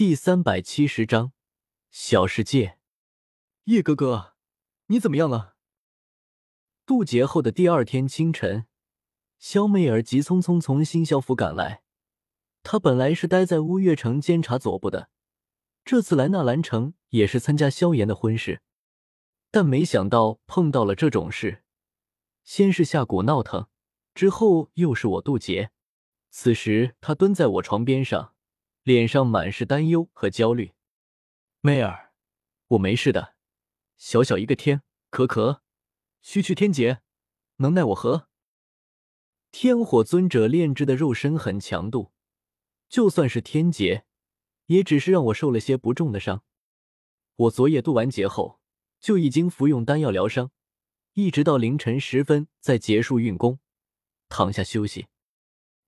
第三百七十章小世界。叶哥哥，你怎么样了？渡劫后的第二天清晨，萧媚儿急匆匆从新萧府赶来。她本来是待在乌月城监察左部的，这次来纳兰城也是参加萧炎的婚事，但没想到碰到了这种事。先是下蛊闹腾，之后又是我渡劫。此时她蹲在我床边上。脸上满是担忧和焦虑，妹儿，我没事的，小小一个天可可，区区天劫，能奈我何？天火尊者炼制的肉身很强度，就算是天劫，也只是让我受了些不重的伤。我昨夜渡完劫后，就已经服用丹药疗伤，一直到凌晨时分再结束运功，躺下休息。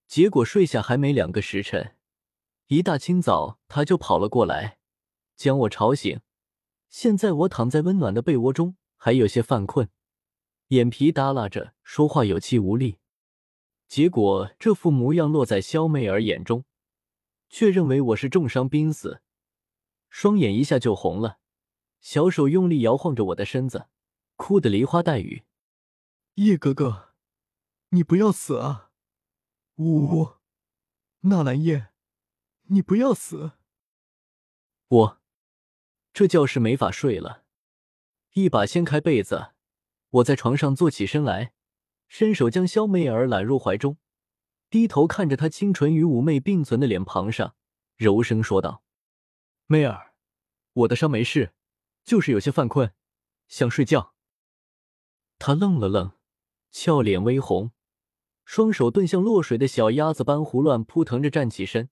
结果睡下还没两个时辰。一大清早，他就跑了过来，将我吵醒。现在我躺在温暖的被窝中，还有些犯困，眼皮耷拉着，说话有气无力。结果这副模样落在萧媚儿眼中，却认为我是重伤濒死，双眼一下就红了，小手用力摇晃着我的身子，哭得梨花带雨。叶哥哥，你不要死啊！呜呜，纳兰叶。你不要死！我这觉是没法睡了，一把掀开被子，我在床上坐起身来，伸手将肖媚儿揽入怀中，低头看着她清纯与妩媚并存的脸庞上，柔声说道：“媚儿，我的伤没事，就是有些犯困，想睡觉。”她愣了愣，俏脸微红，双手顿像落水的小鸭子般胡乱扑腾着站起身。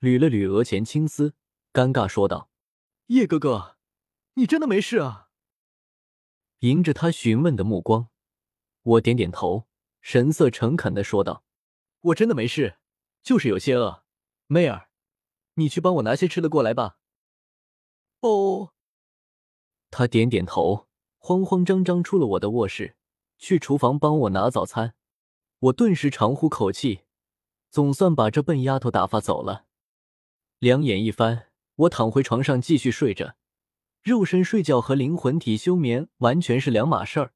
捋了捋额前青丝，尴尬说道：“叶哥哥，你真的没事啊？”迎着他询问的目光，我点点头，神色诚恳的说道：“我真的没事，就是有些饿。妹儿，你去帮我拿些吃的过来吧。”哦。他点点头，慌慌张张出了我的卧室，去厨房帮我拿早餐。我顿时长呼口气，总算把这笨丫头打发走了。两眼一翻，我躺回床上继续睡着。肉身睡觉和灵魂体休眠完全是两码事儿。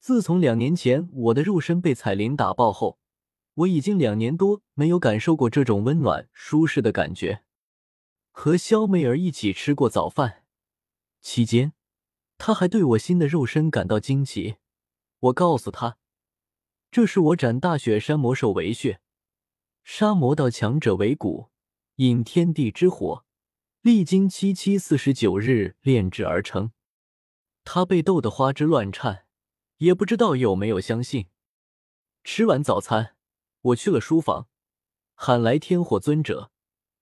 自从两年前我的肉身被彩铃打爆后，我已经两年多没有感受过这种温暖舒适的感觉。和肖媚儿一起吃过早饭，期间，她还对我新的肉身感到惊奇。我告诉她，这是我斩大雪山魔兽为血，杀魔道强者为骨。引天地之火，历经七七四十九日炼制而成。他被逗得花枝乱颤，也不知道有没有相信。吃完早餐，我去了书房，喊来天火尊者，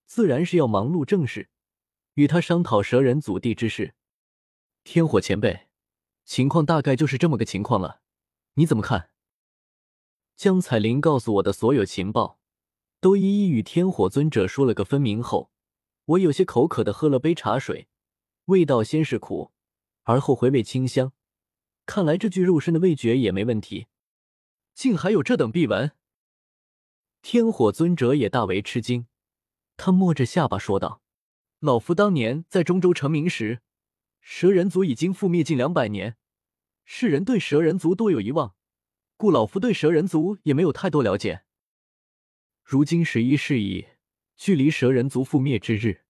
自然是要忙碌正事，与他商讨蛇人祖地之事。天火前辈，情况大概就是这么个情况了，你怎么看？江彩玲告诉我的所有情报。都一一与天火尊者说了个分明后，我有些口渴的喝了杯茶水，味道先是苦，而后回味清香。看来这具肉身的味觉也没问题，竟还有这等秘闻。天火尊者也大为吃惊，他摸着下巴说道：“老夫当年在中州成名时，蛇人族已经覆灭近两百年，世人对蛇人族多有遗忘，故老夫对蛇人族也没有太多了解。”如今十一世纪，距离蛇人族覆灭之日，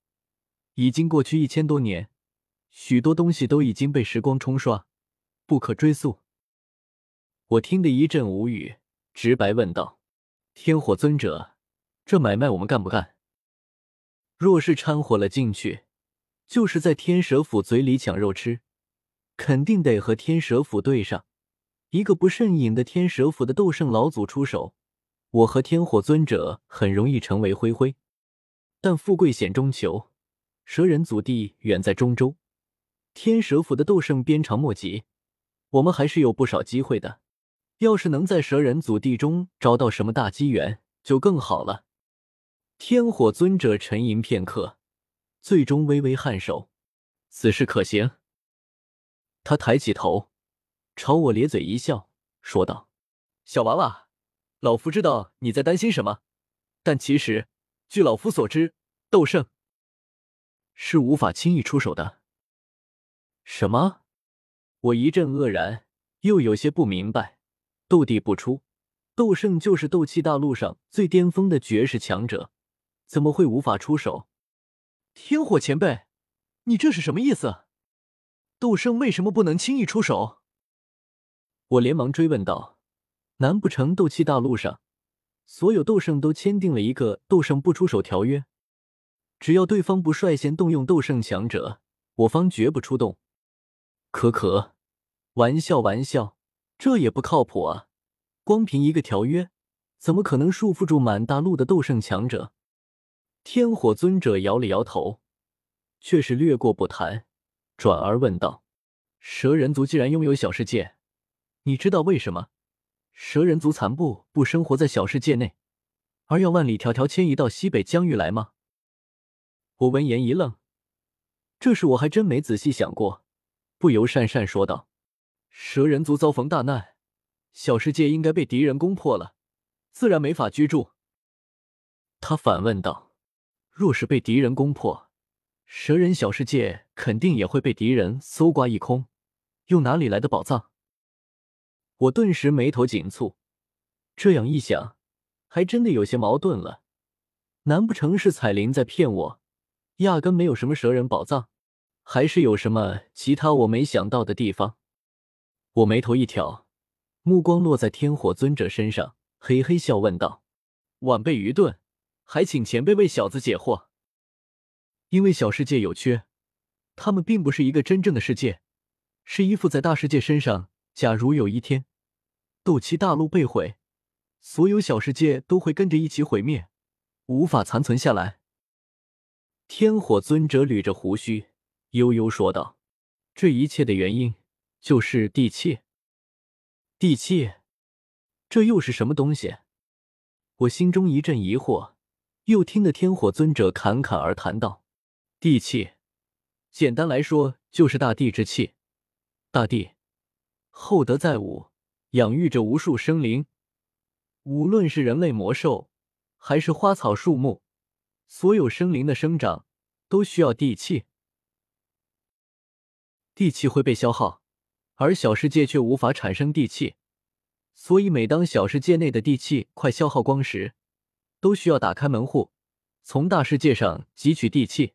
已经过去一千多年，许多东西都已经被时光冲刷，不可追溯。我听得一阵无语，直白问道：“天火尊者，这买卖我们干不干？若是掺和了进去，就是在天蛇府嘴里抢肉吃，肯定得和天蛇府对上，一个不慎引的天蛇府的斗圣老祖出手。”我和天火尊者很容易成为灰灰，但富贵险中求，蛇人祖地远在中州，天蛇府的斗圣鞭长莫及，我们还是有不少机会的。要是能在蛇人祖地中找到什么大机缘，就更好了。天火尊者沉吟片刻，最终微微颔首：“此事可行。”他抬起头，朝我咧嘴一笑，说道：“小娃娃。”老夫知道你在担心什么，但其实，据老夫所知，斗圣是无法轻易出手的。什么？我一阵愕然，又有些不明白。斗帝不出，斗圣就是斗气大陆上最巅峰的绝世强者，怎么会无法出手？天火前辈，你这是什么意思？斗圣为什么不能轻易出手？我连忙追问道：“难不成斗气大陆上所有斗圣都签订了一个斗圣不出手条约？只要对方不率先动用斗圣强者，我方绝不出动？”可可，玩笑玩笑，这也不靠谱啊！光凭一个条约，怎么可能束缚住满大陆的斗圣强者？天火尊者摇了摇头，却是略过不谈，转而问道：“蛇人族既然拥有小世界，你知道为什么蛇人族残部不生活在小世界内，而要万里迢迢迁移到西北疆域来吗？”我闻言一愣，这事我还真没仔细想过。不由讪讪说道：“蛇人族遭逢大难，小世界应该被敌人攻破了，自然没法居住。”他反问道：“若是被敌人攻破，蛇人小世界肯定也会被敌人搜刮一空，又哪里来的宝藏？”我顿时眉头紧蹙，这样一想，还真的有些矛盾了。难不成是彩铃在骗我，压根没有什么蛇人宝藏？还是有什么其他我没想到的地方？我眉头一挑，目光落在天火尊者身上，嘿嘿笑问道：“晚辈愚钝，还请前辈为小子解惑。因为小世界有缺，他们并不是一个真正的世界，是依附在大世界身上。假如有一天，斗气大陆被毁，所有小世界都会跟着一起毁灭，无法残存下来。”天火尊者捋着胡须。悠悠说道：“这一切的原因就是地气。地气，这又是什么东西？”我心中一阵疑惑，又听得天火尊者侃侃而谈道：“地气，简单来说就是大地之气。大地厚德载物，养育着无数生灵，无论是人类、魔兽，还是花草树木，所有生灵的生长都需要地气。”地气会被消耗，而小世界却无法产生地气，所以每当小世界内的地气快消耗光时，都需要打开门户，从大世界上汲取地气。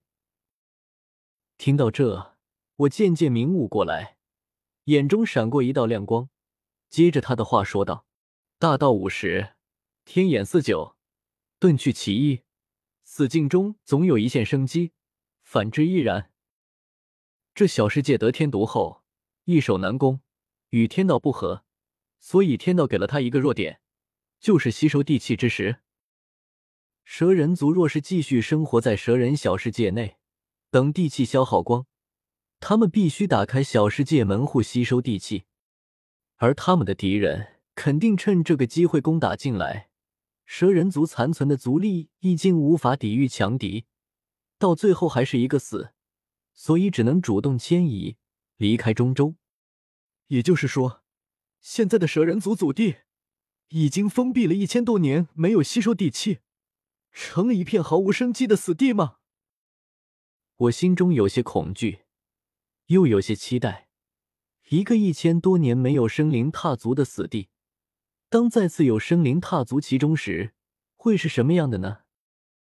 听到这，我渐渐明悟过来，眼中闪过一道亮光，接着他的话说道：“大道五十，天眼四九，遁去其一，死境中总有一线生机，反之亦然。”这小世界得天独厚，易守难攻，与天道不合，所以天道给了他一个弱点，就是吸收地气之时。蛇人族若是继续生活在蛇人小世界内，等地气消耗光，他们必须打开小世界门户吸收地气，而他们的敌人肯定趁这个机会攻打进来。蛇人族残存的族力已经无法抵御强敌，到最后还是一个死。所以只能主动迁移，离开中州。也就是说，现在的蛇人族祖地已经封闭了一千多年，没有吸收地气，成了一片毫无生机的死地吗？我心中有些恐惧，又有些期待。一个一千多年没有生灵踏足的死地，当再次有生灵踏足其中时，会是什么样的呢？